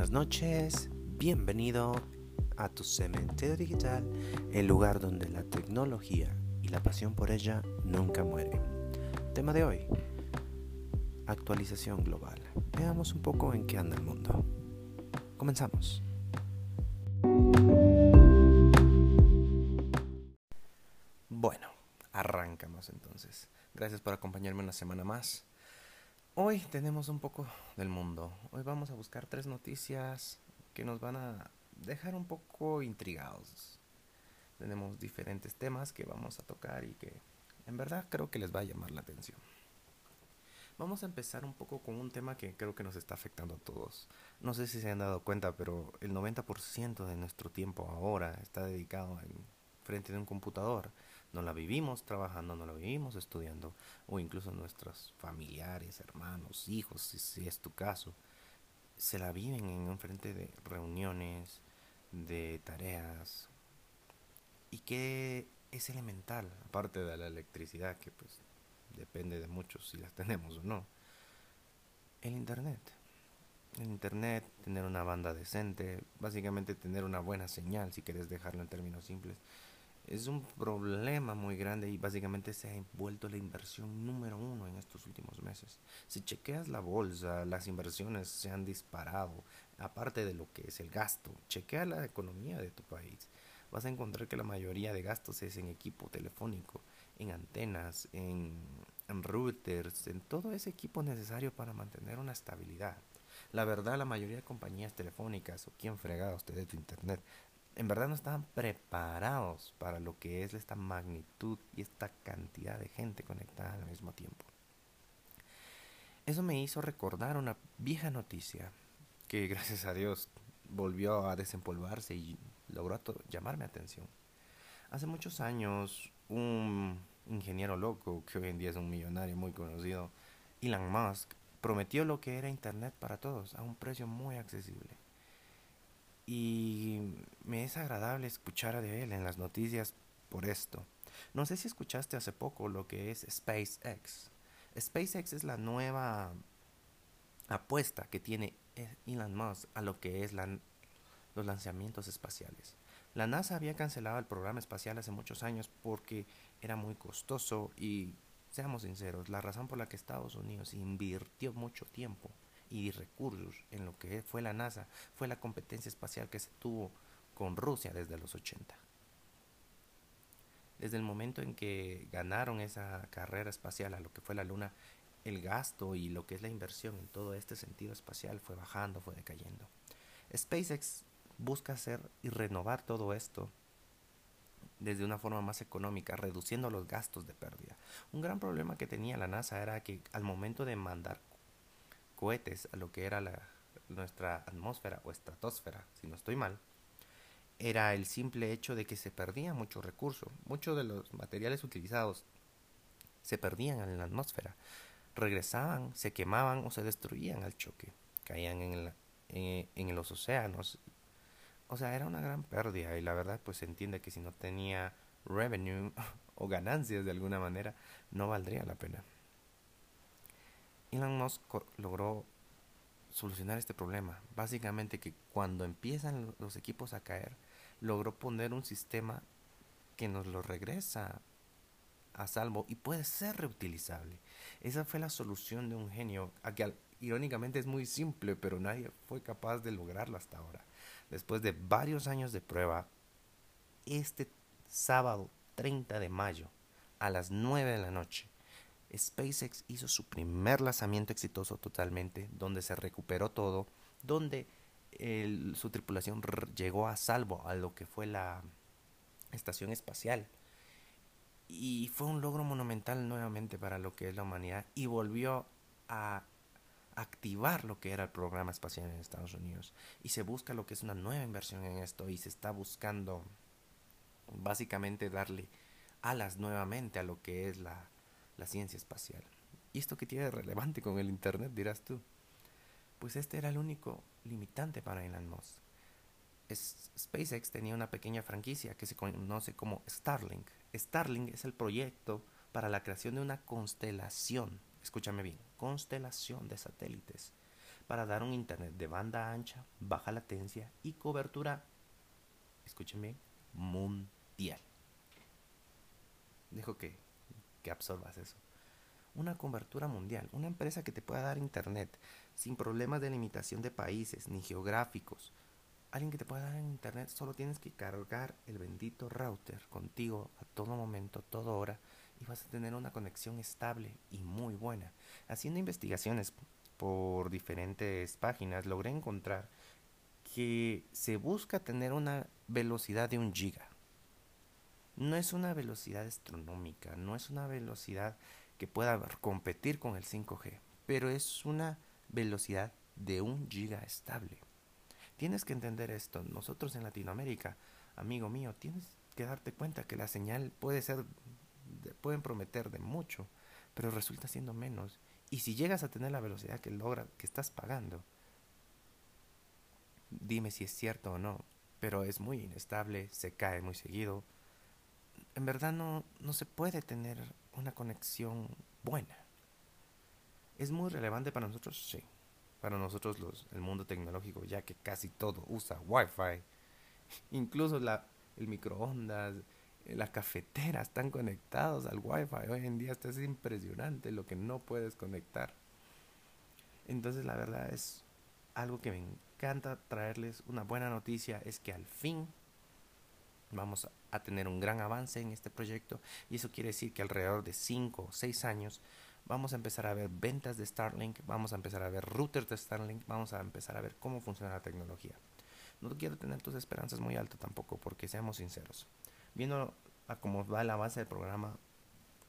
buenas noches, bienvenido a tu cementerio digital, el lugar donde la tecnología y la pasión por ella nunca mueren. Tema de hoy, actualización global. Veamos un poco en qué anda el mundo. Comenzamos. Bueno, arrancamos entonces. Gracias por acompañarme una semana más. Hoy tenemos un poco del mundo. Hoy vamos a buscar tres noticias que nos van a dejar un poco intrigados. Tenemos diferentes temas que vamos a tocar y que en verdad creo que les va a llamar la atención. Vamos a empezar un poco con un tema que creo que nos está afectando a todos. No sé si se han dado cuenta, pero el 90% de nuestro tiempo ahora está dedicado en frente de un computador no la vivimos trabajando, no la vivimos estudiando, o incluso nuestros familiares, hermanos, hijos, si, es tu caso, se la viven en frente de reuniones, de tareas, y que es elemental, aparte de la electricidad, que pues depende de muchos si las tenemos o no, el Internet. El Internet, tener una banda decente, básicamente tener una buena señal, si quieres dejarlo en términos simples, es un problema muy grande y básicamente se ha vuelto la inversión número uno en estos últimos meses. Si chequeas la bolsa, las inversiones se han disparado, aparte de lo que es el gasto. Chequea la economía de tu país. Vas a encontrar que la mayoría de gastos es en equipo telefónico, en antenas, en, en routers, en todo ese equipo necesario para mantener una estabilidad. La verdad, la mayoría de compañías telefónicas o quien fregado usted de tu internet en verdad no estaban preparados para lo que es esta magnitud y esta cantidad de gente conectada al mismo tiempo. Eso me hizo recordar una vieja noticia que gracias a Dios volvió a desempolvarse y logró llamarme atención. Hace muchos años, un ingeniero loco, que hoy en día es un millonario muy conocido, Elon Musk, prometió lo que era Internet para todos a un precio muy accesible y me es agradable escuchar de él en las noticias por esto. No sé si escuchaste hace poco lo que es SpaceX. SpaceX es la nueva apuesta que tiene Elon Musk a lo que es los lanzamientos espaciales. La NASA había cancelado el programa espacial hace muchos años porque era muy costoso y, seamos sinceros, la razón por la que Estados Unidos invirtió mucho tiempo y recursos en lo que fue la NASA fue la competencia espacial que se tuvo con Rusia desde los 80. Desde el momento en que ganaron esa carrera espacial a lo que fue la Luna, el gasto y lo que es la inversión en todo este sentido espacial fue bajando, fue decayendo. SpaceX busca hacer y renovar todo esto desde una forma más económica, reduciendo los gastos de pérdida. Un gran problema que tenía la NASA era que al momento de mandar cohetes a lo que era la, nuestra atmósfera o estratosfera, si no estoy mal, era el simple hecho de que se perdía mucho recurso. Muchos de los materiales utilizados se perdían en la atmósfera, regresaban, se quemaban o se destruían al choque, caían en, en los océanos. O sea, era una gran pérdida y la verdad pues se entiende que si no tenía revenue o ganancias de alguna manera, no valdría la pena. Elon Musk logró solucionar este problema. Básicamente que cuando empiezan los equipos a caer, logró poner un sistema que nos lo regresa a salvo y puede ser reutilizable. Esa fue la solución de un genio, que irónicamente es muy simple, pero nadie fue capaz de lograrlo hasta ahora. Después de varios años de prueba, este sábado 30 de mayo a las 9 de la noche, SpaceX hizo su primer lanzamiento exitoso totalmente, donde se recuperó todo, donde su tripulación llegó a salvo a lo que fue la estación espacial. Y fue un logro monumental nuevamente para lo que es la humanidad y volvió a activar lo que era el programa espacial en Estados Unidos. Y se busca lo que es una nueva inversión en esto y se está buscando básicamente darle alas nuevamente a lo que es la, la ciencia espacial. ¿Y esto qué tiene relevante con el Internet, dirás tú? Pues este era el único limitante para Elon Musk. SpaceX tenía una pequeña franquicia que se conoce como Starlink. Starlink es el proyecto para la creación de una constelación, escúchame bien, constelación de satélites para dar un internet de banda ancha, baja latencia y cobertura, escúchenme, mundial. Que, absorbas eso. Una cobertura mundial, una empresa que te pueda dar internet sin problemas de limitación de países ni geográficos. Alguien que te pueda dar internet, solo tienes que cargar el bendito router contigo a todo momento, toda hora, y vas a tener una conexión estable y muy buena. Haciendo investigaciones por diferentes páginas logré encontrar que se busca tener una velocidad de un giga. No es una velocidad astronómica, no es una velocidad que pueda competir con el 5G, pero es una velocidad de un giga estable. Tienes que entender esto. Nosotros en Latinoamérica, amigo mío, tienes que darte cuenta que la señal puede ser, pueden prometer de mucho, pero resulta siendo menos y si llegas a tener la velocidad que logra, que estás pagando, dime si es cierto o no, pero es muy inestable, se cae muy seguido. En verdad no, no se puede tener una conexión buena. ¿Es muy relevante para nosotros? Sí. Para nosotros los, el mundo tecnológico, ya que casi todo usa Wi-Fi. Incluso la, el microondas, las cafeteras están conectados al wifi. Hoy en día esto es impresionante lo que no puedes conectar. Entonces la verdad es algo que me encanta traerles una buena noticia es que al fin vamos a tener un gran avance en este proyecto y eso quiere decir que alrededor de 5 o 6 años vamos a empezar a ver ventas de Starlink, vamos a empezar a ver routers de Starlink, vamos a empezar a ver cómo funciona la tecnología. No quiero tener tus esperanzas muy altas tampoco porque seamos sinceros viendo cómo va la base del programa,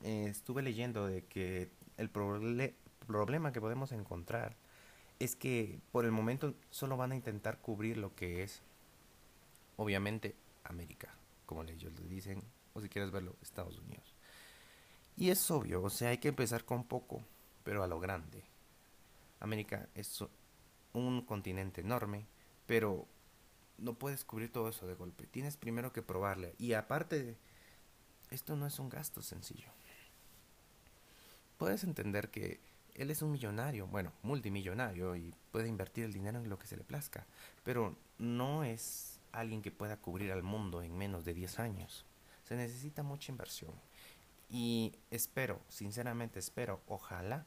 eh, estuve leyendo de que el problema que podemos encontrar es que por el momento solo van a intentar cubrir lo que es, obviamente, América, como ellos le dicen, o si quieres verlo, Estados Unidos. Y es obvio, o sea, hay que empezar con poco, pero a lo grande. América es un continente enorme, pero no puedes cubrir todo eso de golpe. Tienes primero que probarle. Y aparte, esto no es un gasto sencillo. Puedes entender que él es un millonario, bueno, multimillonario, y puede invertir el dinero en lo que se le plazca, pero no es alguien que pueda cubrir al mundo en menos de 10 años. Se necesita mucha inversión. Y espero, sinceramente espero, ojalá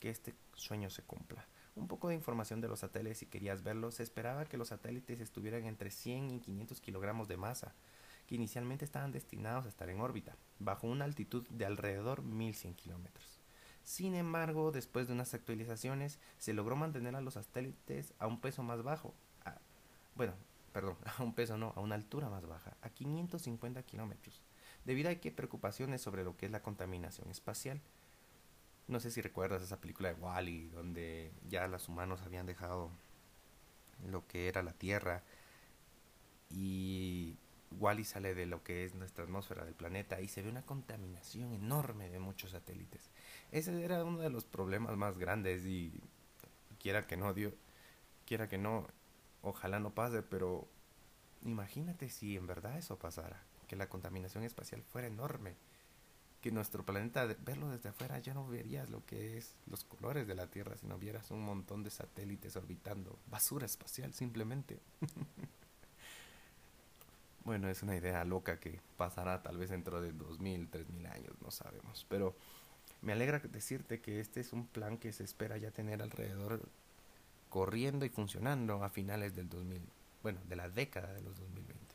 que este sueño se cumpla. Un poco de información de los satélites si querías verlos. Se esperaba que los satélites estuvieran entre 100 y 500 kilogramos de masa, que inicialmente estaban destinados a estar en órbita, bajo una altitud de alrededor 1100 kilómetros. Sin embargo, después de unas actualizaciones, se logró mantener a los satélites a un peso más bajo. bueno, perdón, a un peso no, a una altura más baja, a 550 kilómetros, debido a que preocupaciones sobre lo que es la contaminación espacial. No sé si recuerdas esa película de Wally, donde ya los humanos habían dejado lo que era la Tierra y Wally sale de lo que es nuestra atmósfera del planeta y se ve una contaminación enorme de muchos satélites. Ese era uno de los problemas más grandes y quiera que no, Dios, quiera que no, ojalá no pase, pero imagínate si en verdad eso pasara, que la contaminación espacial fuera enorme que nuestro planeta, verlo desde afuera, ya no verías lo que es los colores de la Tierra, sino vieras un montón de satélites orbitando, basura espacial simplemente. bueno, es una idea loca que pasará tal vez dentro de 2000, 3000 años, no sabemos, pero me alegra decirte que este es un plan que se espera ya tener alrededor corriendo y funcionando a finales del 2000, bueno, de la década de los 2020.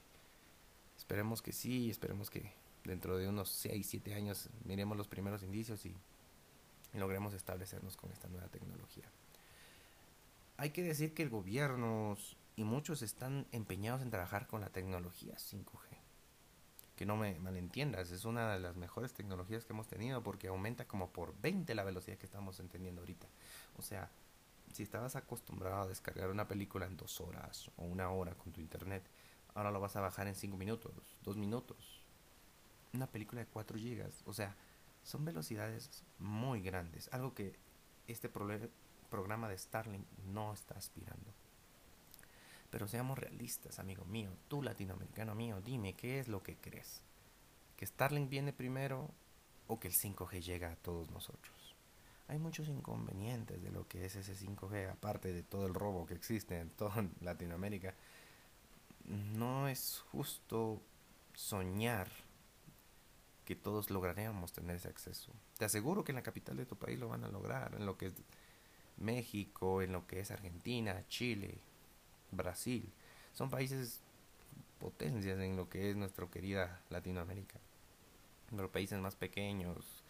Esperemos que sí, esperemos que dentro de unos 6, 7 años miremos los primeros indicios y, logremos establecernos con esta nueva tecnología. Hay que decir que el gobierno y muchos están empeñados en trabajar con la tecnología 5G. Que no me malentiendas, es una de las mejores tecnologías que hemos tenido porque aumenta como por 20 la velocidad que estamos entendiendo ahorita. O sea, si estabas acostumbrado a descargar una película en dos horas o una hora con tu internet, ahora lo vas a bajar en 5 minutos, 2 minutos, una película de 4 GB. O sea, son velocidades muy grandes. Algo que este programa de Starlink no está aspirando. Pero seamos realistas, amigo mío. Tú, latinoamericano mío, dime qué es lo que crees. ¿Que Starlink viene primero o que el 5G llega a todos nosotros? Hay muchos inconvenientes de lo que es ese 5G, aparte de todo el robo que existe en toda Latinoamérica. No es justo soñar que todos lograríamos tener ese acceso. Te aseguro que en la capital de tu país lo van a lograr, en lo que es México, en lo que es Argentina, Chile, Brasil. Son países potencias en lo que es nuestra querida Latinoamérica. Los países más pequeños,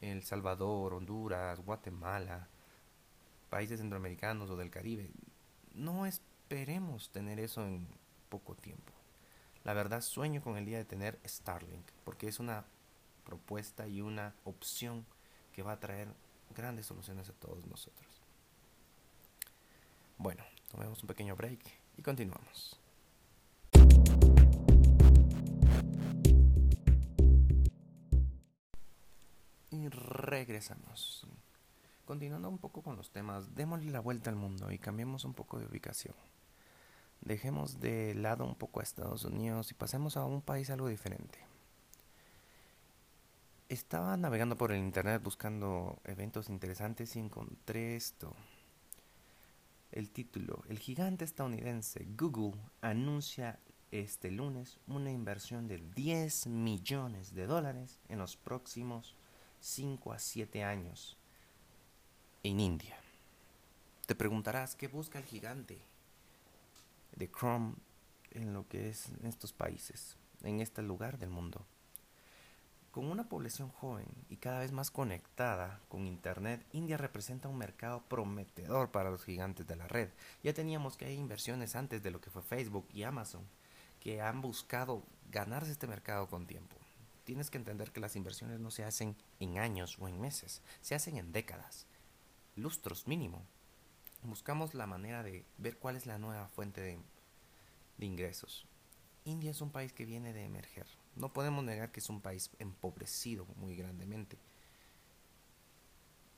el Salvador, Honduras, Guatemala, países centroamericanos o del Caribe. No esperemos tener eso en poco tiempo. La verdad sueño con el día de tener Starlink, porque es una propuesta y una opción que va a traer grandes soluciones a todos nosotros. Bueno, tomemos un pequeño break y continuamos. Regresamos. Continuando un poco con los temas, démosle la vuelta al mundo y cambiemos un poco de ubicación. Dejemos de lado un poco a Estados Unidos y pasemos a un país algo diferente. Estaba navegando por el internet buscando eventos interesantes y encontré esto. El título, el gigante estadounidense Google anuncia este lunes una inversión de 10 millones de dólares en los próximos 5 a 7 años en India. Te preguntarás, ¿qué busca el gigante de Chrome en lo que es en estos países, en este lugar del mundo? Con una población joven y cada vez más conectada con Internet, India representa un mercado prometedor para los gigantes de la red. Ya teníamos que hay inversiones antes de lo que fue Facebook y Amazon, que han buscado ganarse este mercado con tiempo tienes que entender que las inversiones no se hacen en años o en meses, se hacen en décadas, lustros mínimo. Buscamos la manera de ver cuál es la nueva fuente de, ingresos. India es un país que viene de emerger. No podemos negar que es un país empobrecido muy grandemente.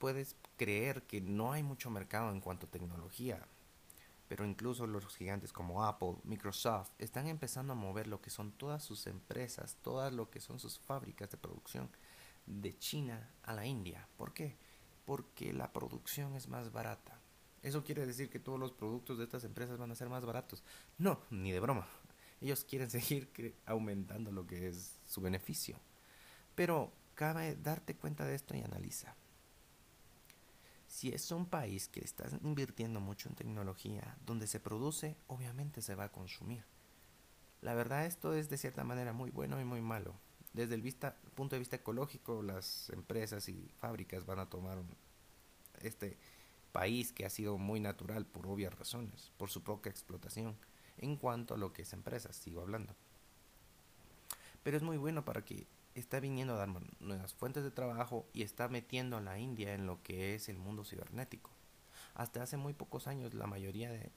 Puedes creer que no hay mucho mercado en cuanto a tecnología, pero incluso los gigantes como Apple, Microsoft, están empezando a mover lo que son todas sus empresas, todas lo que son sus fábricas de producción de China a la India. ¿Por qué? Porque la producción es más barata. ¿Eso quiere decir que todos los productos de estas empresas van a ser más baratos? No, ni de broma. Ellos quieren seguir aumentando lo que es su beneficio. Pero cabe darte cuenta de esto y analiza si es un país que está invirtiendo mucho en tecnología, donde se produce, obviamente se va a consumir. La verdad esto es de cierta manera muy bueno y muy malo. Desde el punto de vista ecológico, las empresas y fábricas van a tomar este país que ha sido muy natural por obvias razones, por su propia explotación, en cuanto a lo que es empresas, sigo hablando. Pero es muy bueno para que está viniendo a dar nuevas fuentes de trabajo y está metiendo a la India en lo que es el mundo cibernético. Hasta hace muy pocos años la mayoría de,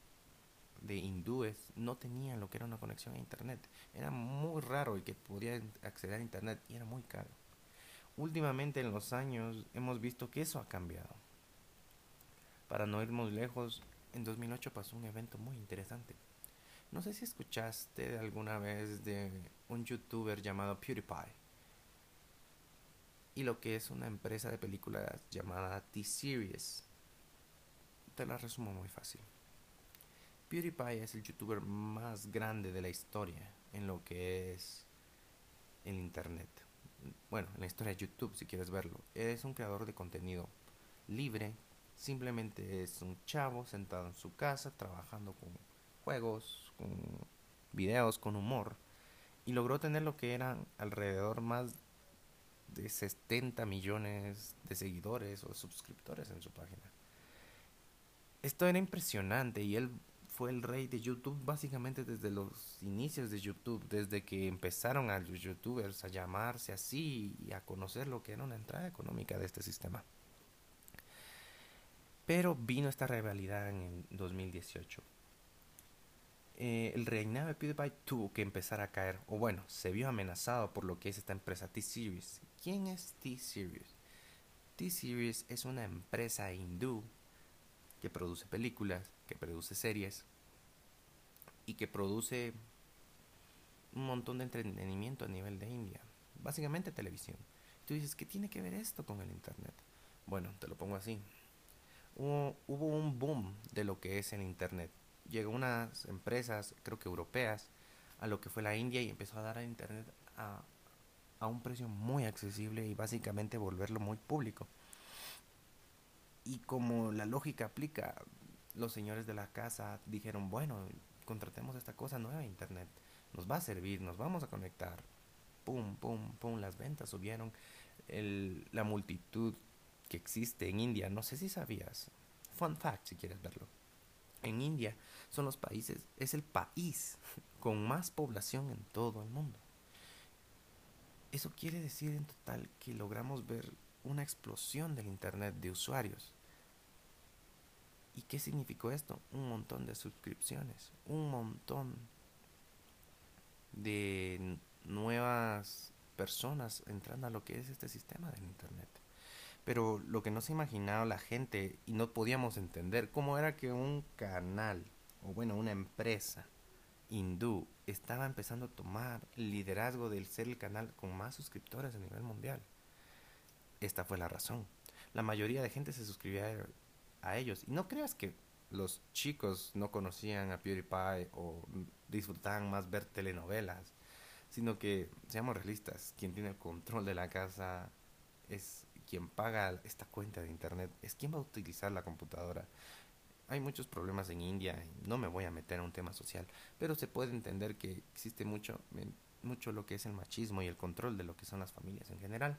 de hindúes no tenían lo que era una conexión a Internet. Era muy raro el que podían acceder a Internet y era muy caro. Últimamente en los años hemos visto que eso ha cambiado. Para no ir muy lejos, en 2008 pasó un evento muy interesante. No sé si escuchaste alguna vez de un youtuber llamado PewDiePie y lo que es una empresa de películas llamada T-Series. Te la resumo muy fácil. PewDiePie es el youtuber más grande de la historia en lo que es el internet. Bueno, en la historia de YouTube, si quieres verlo. Es un creador de contenido libre. Simplemente es un chavo sentado en su casa trabajando con juegos, con videos, con humor. Y logró tener lo que eran alrededor más de 70 millones de seguidores o suscriptores en su página. Esto era impresionante y él fue el rey de YouTube básicamente desde los inicios de YouTube, desde que empezaron a los youtubers a llamarse así y a conocer lo que era una entrada económica de este sistema. Pero vino esta rivalidad en 2018 eh, el reinado de PewDiePie tuvo que empezar a caer, o bueno, se vio amenazado por lo que es esta empresa T-Series. ¿Quién es T-Series? T-Series es una empresa hindú que produce películas, que produce series y que produce un montón de entretenimiento a nivel de India. Básicamente televisión. Tú dices, ¿qué tiene que ver esto con el Internet? Bueno, te lo pongo así. Hubo, hubo un boom de lo que es el Internet. Llegó unas empresas, creo que europeas, a lo que fue la India y empezó a dar a Internet a, a un precio muy accesible y básicamente volverlo muy público. Y como la lógica aplica, los señores de la casa dijeron, bueno, contratemos esta cosa nueva, Internet, nos va a servir, nos vamos a conectar. Pum, pum, pum, las ventas subieron. El, la multitud que existe en India, no sé si sabías, fun fact si quieres verlo. En India son los países, es el país con más población en todo el mundo. Eso quiere decir en total que logramos ver una explosión del Internet de usuarios. ¿Y qué significó esto? Un montón de suscripciones, un montón de nuevas personas entrando a lo que es este sistema del Internet. Pero lo que no se imaginaba la gente y no podíamos entender cómo era que un canal, o bueno, una empresa hindú estaba empezando a tomar liderazgo del ser el canal con más suscriptores a nivel mundial. Esta fue la razón. La mayoría de gente se suscribía a ellos. Y no creas que los chicos no conocían a PewDiePie o disfrutaban más ver telenovelas, sino que, seamos realistas, quien tiene el control de la casa es quien paga esta cuenta de internet, es quien va a utilizar la computadora. Hay muchos problemas en India, no me voy a meter en un tema social, pero se puede entender que existe mucho, mucho lo que es el machismo y el control de lo que son las familias en general.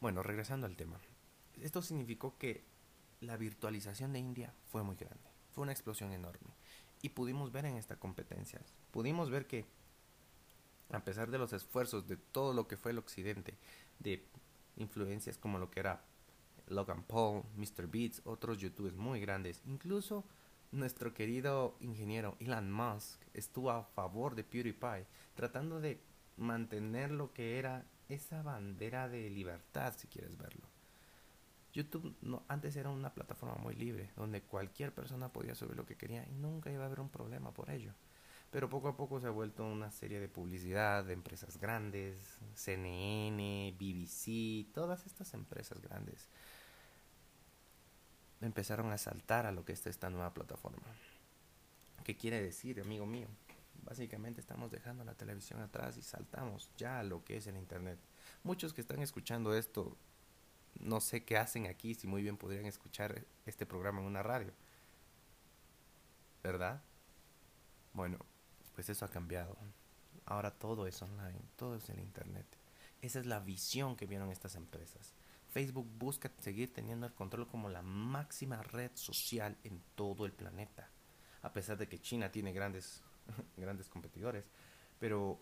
Bueno, regresando al tema. Esto significó que la virtualización de India fue muy grande, fue una explosión enorme. Y pudimos ver en esta competencia, pudimos ver que a pesar de los esfuerzos de todo lo que fue el occidente, de influencias como lo que era Logan Paul, Mr. Beats, otros youtubers muy grandes, incluso nuestro querido ingeniero Elon Musk estuvo a favor de PewDiePie, tratando de mantener lo que era esa bandera de libertad, si quieres verlo. YouTube no, antes era una plataforma muy libre, donde cualquier persona podía subir lo que quería y nunca iba a haber un problema por ello. Pero poco a poco se ha vuelto una serie de publicidad de empresas grandes, CNN, BBC, todas estas empresas grandes empezaron a saltar a lo que es esta nueva plataforma. ¿Qué quiere decir, amigo mío? Básicamente estamos dejando la televisión atrás y saltamos ya a lo que es el Internet. Muchos que están escuchando esto no sé qué hacen aquí, si muy bien podrían escuchar este programa en una radio. ¿Verdad? Bueno, pues eso ha cambiado. Ahora todo es online, todo es en Internet. Esa es la visión que vieron estas empresas. Facebook busca seguir teniendo el control como la máxima red social en todo el planeta. A pesar de que China tiene grandes, grandes competidores. Pero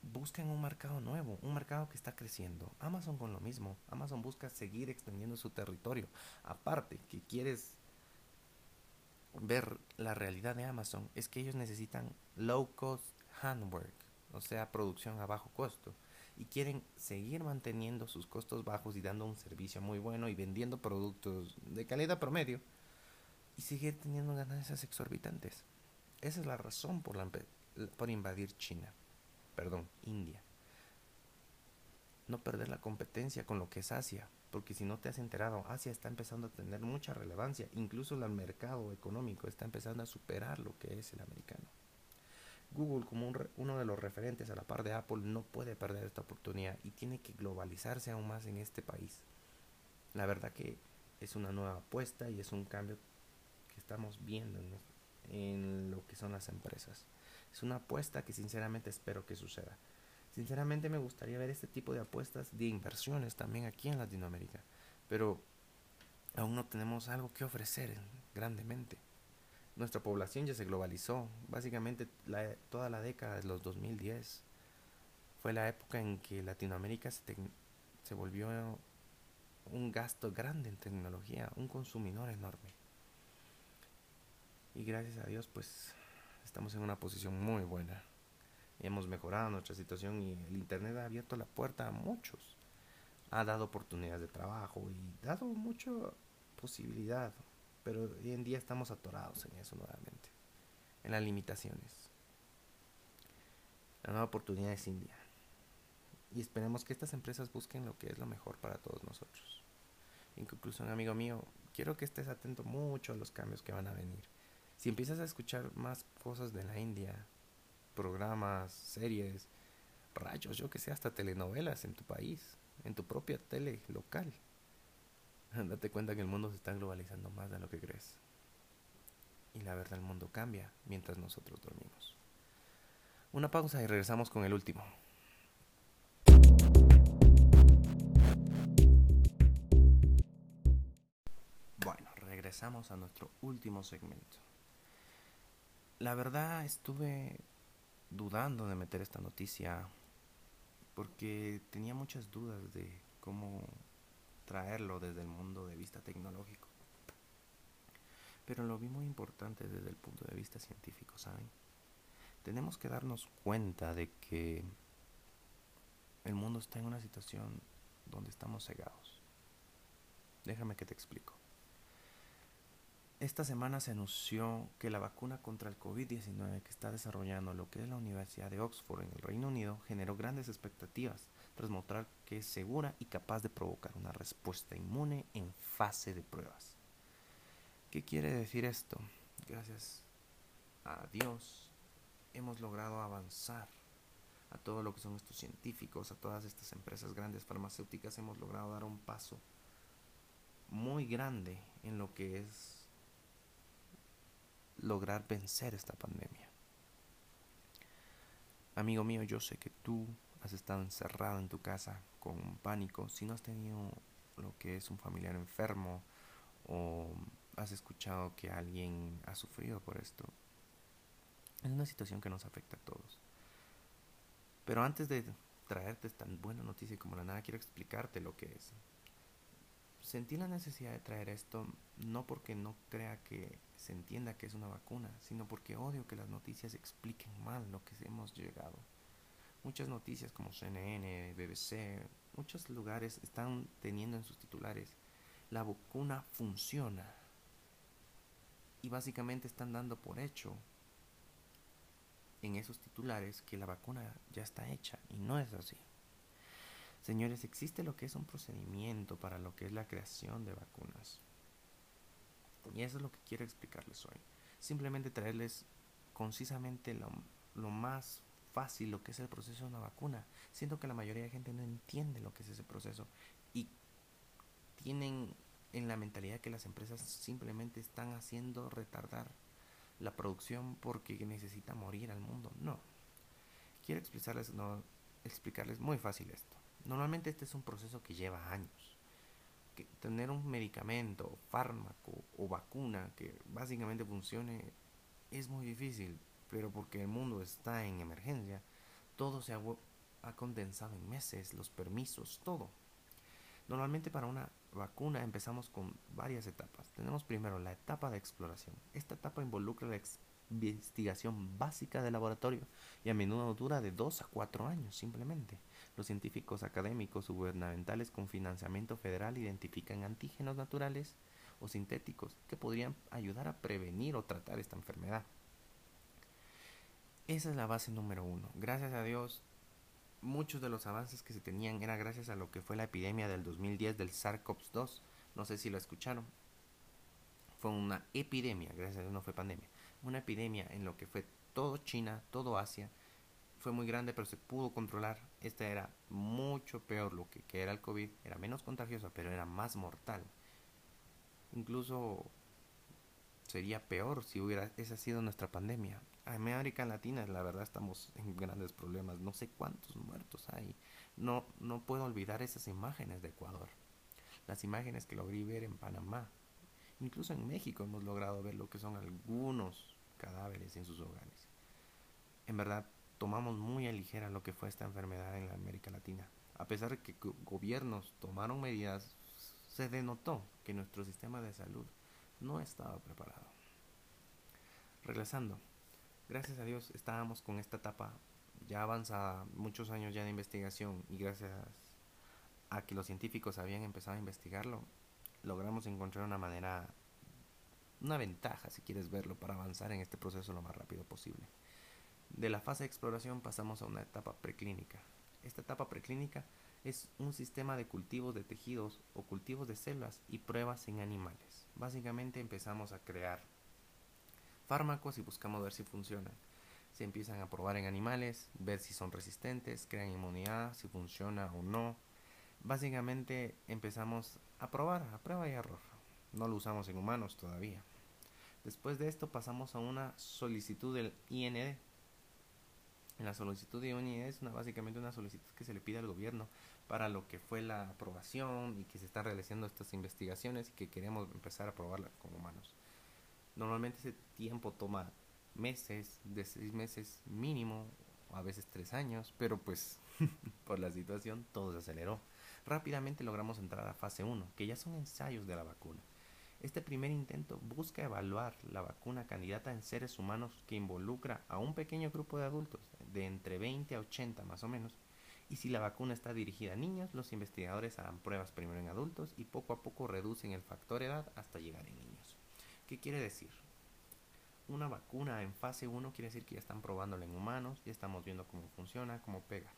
buscan un mercado nuevo, un mercado que está creciendo. Amazon con lo mismo. Amazon busca seguir extendiendo su territorio. Aparte, que quieres ver la realidad de Amazon, es que ellos necesitan low cost handwork, o sea, producción a bajo costo. Y quieren seguir manteniendo sus costos bajos y dando un servicio muy bueno y vendiendo productos de calidad promedio y seguir teniendo ganancias exorbitantes. Esa es la razón por, la, por invadir China perdón, India. No perder la competencia con lo que es Asia, porque si no te has enterado, Asia está empezando a tener mucha relevancia, incluso el mercado económico está empezando a superar lo que es el americano. Google, como uno de los referentes a la par de Apple, no puede perder esta oportunidad y tiene que globalizarse aún más en este país. La verdad que es una nueva apuesta y es un cambio que estamos viendo en lo que son las empresas. Es una apuesta que sinceramente espero que suceda. Sinceramente me gustaría ver este tipo de apuestas de inversiones también aquí en Latinoamérica, pero aún no tenemos algo que ofrecer grandemente. Nuestra población ya se globalizó, básicamente toda la década de los 2010 fue la época en que Latinoamérica se, se volvió un gasto grande en tecnología, un consumidor enorme. Y gracias a Dios, pues estamos en una posición muy buena. Hemos mejorado nuestra situación y el Internet ha abierto la puerta a muchos. Ha dado oportunidades de trabajo y dado mucha posibilidad. Pero hoy en día estamos atorados en eso nuevamente. En las limitaciones. La nueva oportunidad es India. Y esperemos que estas empresas busquen lo que es lo mejor para todos nosotros. Wilson, amigo mío, quiero que estés atento mucho a los cambios que van a venir. Si empiezas a escuchar más cosas de la India, programas, series, rayos, yo que sé, hasta telenovelas en tu país, en tu propia tele local, date cuenta que el mundo se está globalizando más de lo que crees. Y la verdad, el mundo cambia mientras nosotros dormimos. Una pausa y regresamos con el último. Bueno, regresamos a nuestro último segmento. La verdad estuve dudando de meter esta noticia porque tenía muchas dudas de cómo traerlo desde el mundo de vista tecnológico. Pero lo vi muy importante desde el punto de vista científico, ¿saben? tenemos que darnos cuenta de que el mundo está en una situación donde estamos cegados. Déjame que te explico. Esta semana se anunció que la vacuna contra el COVID-19 que está desarrollando lo que es la Universidad de Oxford en el Reino Unido generó grandes expectativas tras mostrar que es segura y capaz de provocar una respuesta inmune en fase de pruebas. ¿Qué quiere decir esto? Gracias a Dios hemos logrado avanzar a todo lo que son estos científicos, a todas estas empresas grandes farmacéuticas, hemos logrado dar un paso muy grande en lo que es lograr vencer esta pandemia. Amigo mío, yo sé que tú has estado encerrado en tu casa con pánico, si no has tenido lo que es un familiar enfermo o has escuchado que alguien ha sufrido por esto, es una situación que nos afecta a todos. Pero antes de traerte tan buena noticia como la nada, quiero explicarte lo que es. Sentí la necesidad de traer esto no porque no crea que se entienda que es una vacuna, sino porque odio que las noticias expliquen mal lo que hemos llegado. Muchas noticias como CNN, BBC, muchos lugares están teniendo en sus titulares la vacuna funciona. Y básicamente están dando por hecho en esos titulares que la vacuna ya está hecha y no es así. Señores, existe lo que es un procedimiento para lo que es la creación de vacunas. Y eso es lo que quiero explicarles hoy. Simplemente traerles concisamente lo, lo más fácil lo que es el proceso de una vacuna. Siento que la mayoría de gente no entiende lo que es ese proceso y tienen en la mentalidad que las empresas simplemente están haciendo retardar la producción porque necesita morir al mundo. No. Quiero explicarles, no, explicarles muy fácil esto. Normalmente este es un proceso que lleva años. Tener un medicamento, fármaco o vacuna que básicamente funcione es muy difícil, pero porque el mundo está en emergencia, todo se ha condensado en meses, los permisos, todo. Normalmente para una vacuna empezamos con varias etapas. Tenemos primero la etapa de exploración. Esta etapa involucra la investigación básica del laboratorio y a menudo dura de 2 a 4 años simplemente. Los científicos académicos gubernamentales con financiamiento federal identifican antígenos naturales o sintéticos que podrían ayudar a prevenir o tratar esta enfermedad. Esa es la base número uno. Gracias a Dios muchos de los avances que se tenían era gracias a lo que fue la epidemia del 2010 del SARS-CoV-2. No sé si lo escucharon. Fue una epidemia, gracias a Dios no fue pandemia. Una epidemia en lo que fue todo China, todo Asia. Fue muy grande, pero se pudo controlar. Esta era mucho peor lo que, era el COVID. Era menos contagiosa, pero era más mortal. Incluso sería peor si hubiera esa sido nuestra pandemia. América Latina, la verdad estamos en grandes problemas. No sé cuántos muertos hay. No, no puedo olvidar esas imágenes de Ecuador. Las imágenes que logré ver en Panamá. Incluso en México hemos logrado ver lo que son algunos cadáveres en sus hogares. En verdad, tomamos muy a ligera lo que fue esta enfermedad en la América Latina. A pesar de que gobiernos tomaron medidas, se denotó que nuestro sistema de salud no estaba preparado. Regresando, gracias a Dios estábamos con esta etapa ya avanzada, muchos años ya de investigación y gracias a que los científicos habían empezado a investigarlo, logramos encontrar una manera, una ventaja si quieres verlo, para avanzar en este proceso lo más rápido posible. De la fase de exploración pasamos a una etapa preclínica. Esta etapa preclínica es un sistema de cultivos de tejidos o cultivos de células y pruebas en animales. Básicamente empezamos a crear fármacos y buscamos ver si funcionan. Se empiezan a probar en animales, ver si son resistentes, crean inmunidad, si funciona o no. Básicamente empezamos a probar, a prueba y error. No lo usamos en humanos todavía. Después de esto pasamos a una solicitud del IND. La solicitud de IND es básicamente una solicitud que se le pide al gobierno para lo que fue la aprobación y que se están realizando estas investigaciones y que queremos empezar a probarla con humanos. Normalmente ese tiempo toma meses, de seis meses mínimo, a veces tres años, pero pues por la situación todo se aceleró. Rápidamente logramos entrar a fase 1, que ya son ensayos de la vacuna. Este primer intento busca evaluar la vacuna candidata en seres humanos que involucra a un pequeño grupo de adultos, de entre 20 a 80 más o menos, y si la vacuna está dirigida a niños, los investigadores harán pruebas primero en adultos y poco a poco reducen el factor edad hasta llegar en niños. ¿Qué quiere decir? Una vacuna en fase 1 quiere decir que ya están probándola en humanos, ya estamos viendo cómo funciona, cómo pega,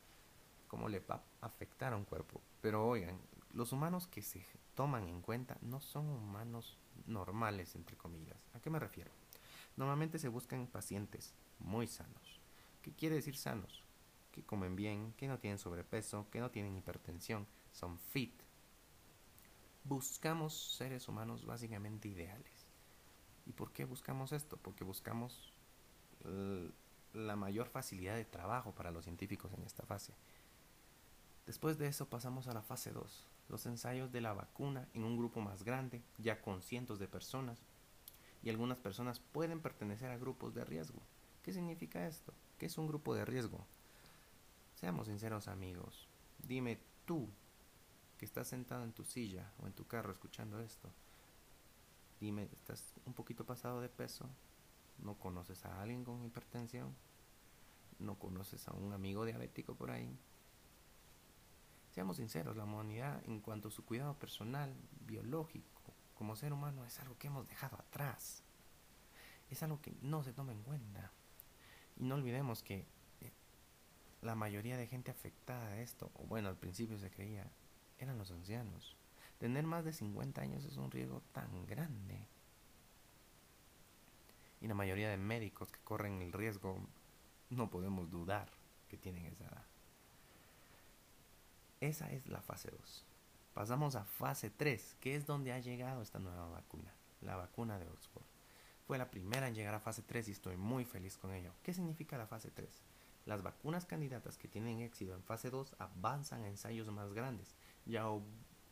cómo le va a afectar a un cuerpo. Pero oigan, los humanos que se toman en cuenta no son humanos normales, entre comillas. ¿A qué me refiero? Normalmente se buscan pacientes muy sanos. ¿Qué quiere decir sanos? que comen bien, que no tienen sobrepeso, que no tienen hipertensión, son fit. Buscamos seres humanos básicamente ideales. ¿Y por qué buscamos esto? Porque buscamos la mayor facilidad de trabajo para los científicos en esta fase. Después de eso pasamos a la fase 2, los ensayos de la vacuna en un grupo más grande, ya con cientos de personas, y algunas personas pueden pertenecer a grupos de riesgo. ¿Qué significa esto? ¿Qué es un grupo de riesgo? Seamos sinceros amigos. Dime tú, que estás sentado en tu silla o en tu carro escuchando esto, dime, ¿estás un poquito pasado de peso? ¿No conoces a alguien con hipertensión? ¿No conoces a un amigo diabético por ahí? Seamos sinceros, la humanidad en cuanto a su cuidado personal, biológico, como ser humano, es algo que hemos dejado atrás. Es algo que no se toma en cuenta. Y no olvidemos que la mayoría de gente afectada a esto, o bueno, al principio se creía, eran los ancianos. Tener más de 50 años es un riesgo tan grande. Y la mayoría de médicos que corren el riesgo no podemos dudar que tienen esa edad. Esa es la fase 2. Pasamos a fase 3, que es donde ha llegado esta nueva vacuna, la vacuna de Oxford. Fue la primera en llegar a fase 3 y estoy muy feliz con ello. ¿Qué significa la fase 3? Las vacunas candidatas que tienen éxito en fase 2 avanzan a ensayos más grandes, ya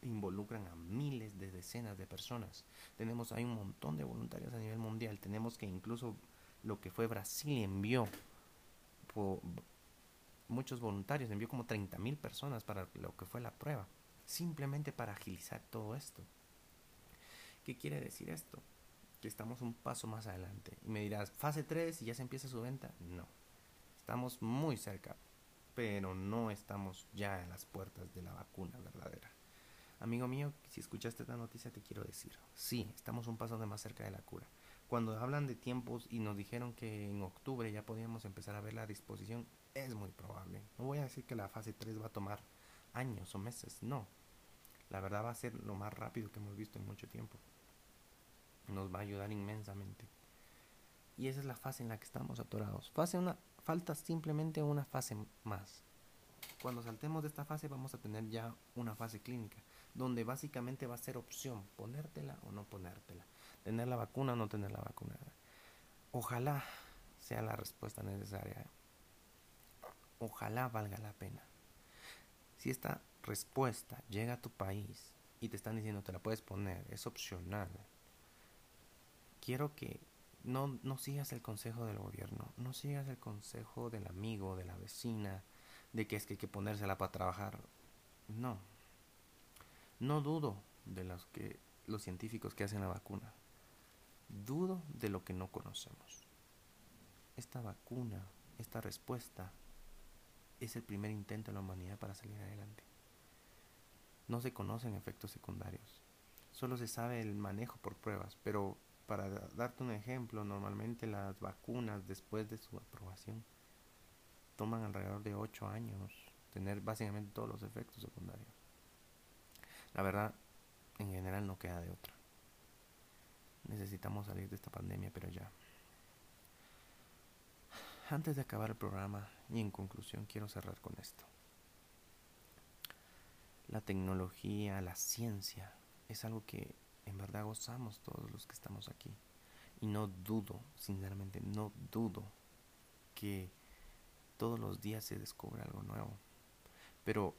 involucran a miles de decenas de personas. Tenemos hay un montón de voluntarios a nivel mundial. Tenemos que incluso lo que fue Brasil envió muchos voluntarios, envió como 30 mil personas para lo que fue la prueba, simplemente para agilizar todo esto. ¿Qué quiere decir esto? Que estamos un paso más adelante. Y me dirás, fase 3 y ya se empieza su venta. No Estamos muy cerca, pero no estamos ya en las puertas de la vacuna verdadera. Amigo mío, si escuchaste esta noticia te quiero decir, sí, estamos un paso de más cerca de la cura. Cuando hablan de tiempos y nos dijeron que en octubre ya podíamos empezar a ver la disposición, es muy probable. No voy a decir que la fase 3 va a tomar años o meses, no. La verdad va a ser lo más rápido que hemos visto en mucho tiempo. Nos va a ayudar inmensamente. Y esa es la fase en la que estamos atorados. Fase una, falta simplemente una fase más. Cuando saltemos de esta fase vamos a tener ya una fase clínica, donde básicamente va a ser opción ponértela o no ponértela, tener la vacuna o no tener la vacuna. Ojalá sea la respuesta necesaria. Ojalá valga la pena. Si esta respuesta llega a tu país y te están diciendo te la puedes poner, es opcional. Quiero que no, no sigas el consejo del gobierno, no sigas el consejo del amigo, de la vecina, de que es que hay que ponérsela para trabajar. No. No dudo de los que los científicos que hacen la vacuna. Dudo de lo que no conocemos. Esta vacuna, esta respuesta es el primer intento de la humanidad para salir adelante. No se conocen efectos secundarios. Solo se sabe el manejo por pruebas, pero para darte un ejemplo, normalmente las vacunas después de su aprobación toman alrededor de 8 años tener básicamente todos los efectos secundarios. La verdad, en general no queda de otra. Necesitamos salir de esta pandemia, pero ya. Antes de acabar el programa y en conclusión quiero cerrar con esto. La tecnología, la ciencia, es algo que en verdad gozamos todos los que estamos aquí. Y no dudo, sinceramente, no dudo que todos los días se descubre algo nuevo. Pero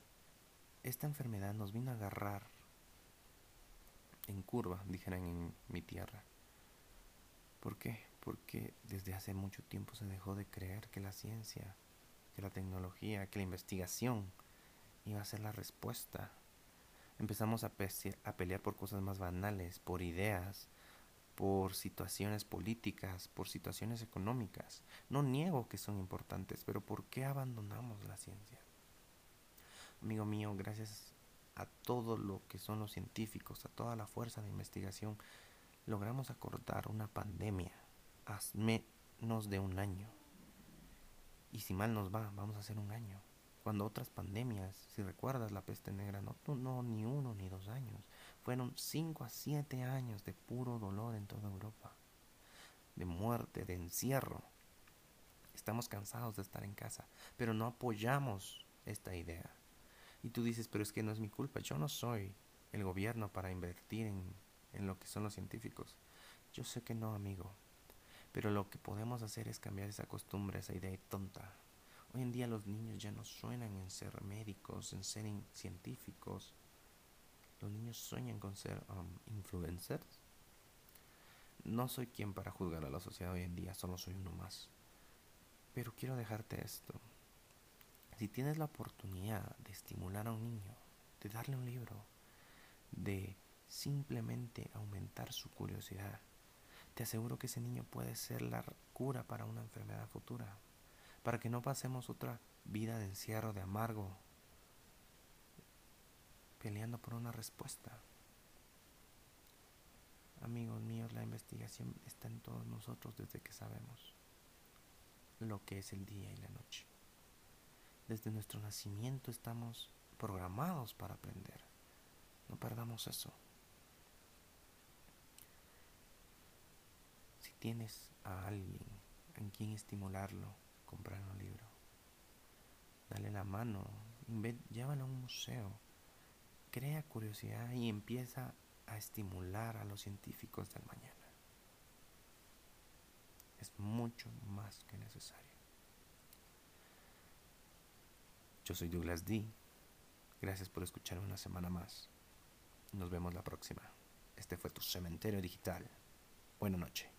esta enfermedad nos vino a agarrar en curva, dijeran en mi tierra. ¿Por qué? Porque desde hace mucho tiempo se dejó de creer que la ciencia, que la tecnología, que la investigación iba a ser la respuesta. Empezamos a, pelear por cosas más banales, por ideas, por situaciones políticas, por situaciones económicas. No niego que son importantes, pero ¿por qué abandonamos la ciencia? Amigo mío, gracias a todo lo que son los científicos, a toda la fuerza de investigación, logramos acortar una pandemia a menos de un año. Y si mal nos va, vamos a hacer un año. Cuando otras pandemias, si recuerdas la peste negra, no, no ni uno ni dos años, fueron cinco a siete años de puro dolor en toda Europa, de muerte, de encierro. Estamos cansados de estar en casa, pero no apoyamos esta idea. Y tú dices, pero es que no es mi culpa, yo no soy el gobierno para invertir en, en lo que son los científicos. Yo sé que no, amigo, pero lo que podemos hacer es cambiar esa costumbre, esa idea tonta. Hoy en día los niños ya no sueñan en ser médicos, en ser científicos. Los niños sueñan con ser um, influencers. No soy quien para juzgar a la sociedad hoy en día, solo soy uno más. Pero quiero dejarte esto. Si tienes la oportunidad de estimular a un niño, de darle un libro, de simplemente aumentar su curiosidad, te aseguro que ese niño puede ser la cura para una enfermedad futura, para que no pasemos otra vida de encierro, de amargo, peleando por una respuesta. Amigos míos, la investigación está en todos nosotros desde que sabemos lo que es el día y la noche. Desde nuestro nacimiento estamos programados para aprender. No perdamos eso. Tienes a alguien en quien estimularlo, comprar un libro. Dale la mano, llévalo a un museo. Crea curiosidad y empieza a estimular a los científicos del mañana. Es mucho más que necesario. Yo soy Douglas D. Gracias por escucharme una semana más. Nos vemos la próxima. Este fue tu cementerio digital. Buenas noches.